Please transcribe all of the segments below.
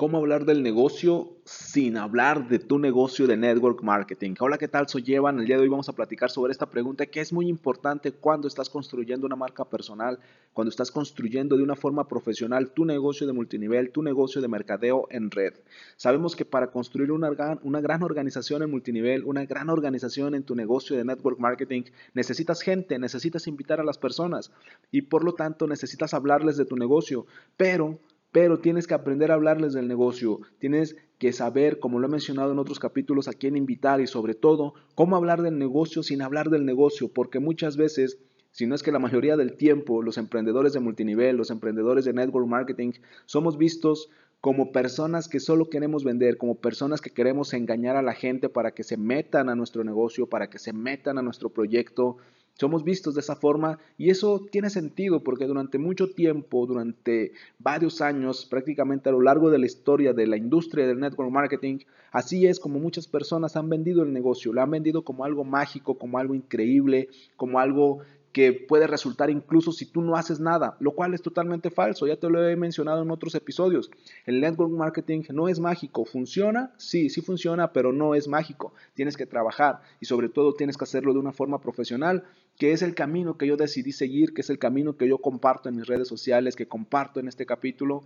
cómo hablar del negocio sin hablar de tu negocio de network marketing. Hola, ¿qué tal? Soy Evan. El día de hoy vamos a platicar sobre esta pregunta que es muy importante cuando estás construyendo una marca personal, cuando estás construyendo de una forma profesional tu negocio de multinivel, tu negocio de mercadeo en red. Sabemos que para construir una gran, una gran organización en multinivel, una gran organización en tu negocio de network marketing, necesitas gente, necesitas invitar a las personas y por lo tanto necesitas hablarles de tu negocio, pero pero tienes que aprender a hablarles del negocio, tienes que saber, como lo he mencionado en otros capítulos, a quién invitar y sobre todo, cómo hablar del negocio sin hablar del negocio, porque muchas veces, si no es que la mayoría del tiempo, los emprendedores de multinivel, los emprendedores de network marketing, somos vistos como personas que solo queremos vender, como personas que queremos engañar a la gente para que se metan a nuestro negocio, para que se metan a nuestro proyecto, somos vistos de esa forma y eso tiene sentido porque durante mucho tiempo, durante varios años, prácticamente a lo largo de la historia de la industria del network marketing, así es como muchas personas han vendido el negocio, lo han vendido como algo mágico, como algo increíble, como algo que puede resultar incluso si tú no haces nada, lo cual es totalmente falso, ya te lo he mencionado en otros episodios. El network marketing no es mágico, funciona, sí, sí funciona, pero no es mágico. Tienes que trabajar y sobre todo tienes que hacerlo de una forma profesional, que es el camino que yo decidí seguir, que es el camino que yo comparto en mis redes sociales, que comparto en este capítulo.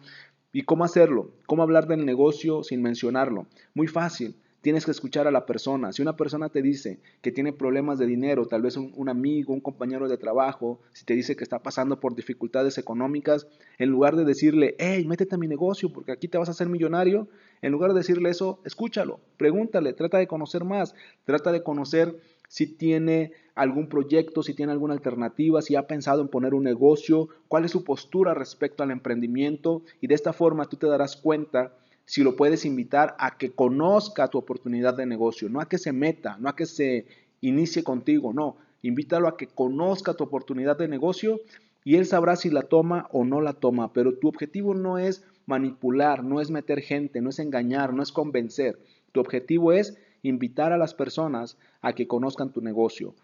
¿Y cómo hacerlo? ¿Cómo hablar del negocio sin mencionarlo? Muy fácil Tienes que escuchar a la persona. Si una persona te dice que tiene problemas de dinero, tal vez un, amigo, un compañero de trabajo, si te dice que está pasando por dificultades económicas, en lugar de decirle, hey, métete a mi negocio porque aquí te vas a hacer millonario, en lugar de decirle eso, escúchalo, pregúntale, trata de conocer más, trata de conocer si tiene algún proyecto, si tiene alguna alternativa, si ha pensado en poner un negocio, cuál es su postura respecto al emprendimiento y de esta forma tú te darás cuenta si lo puedes invitar a que conozca tu oportunidad de negocio, no a que se meta, no a que se inicie contigo, no, invítalo a que conozca tu oportunidad de negocio y él sabrá si la toma o no la toma, pero tu objetivo no es manipular, no es meter gente, no es engañar, no es convencer, tu objetivo es invitar a las personas a que conozcan tu negocio.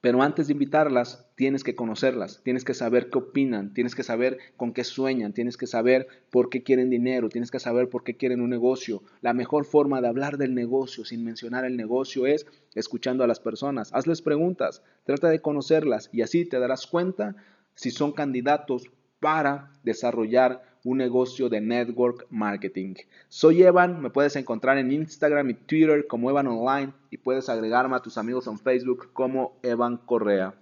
Pero antes de invitarlas, tienes que conocerlas, tienes que saber qué opinan, tienes que saber con qué sueñan, tienes que saber por qué quieren dinero, tienes que saber por qué quieren un negocio. La mejor forma de hablar del negocio sin mencionar el negocio es escuchando a las personas. Hazles preguntas, trata de conocerlas y así te darás cuenta si son candidatos para desarrollar un negocio de network marketing. Soy Evan, me puedes encontrar en Instagram y Twitter como Evan Online y puedes agregarme a tus amigos en Facebook como Evan Correa.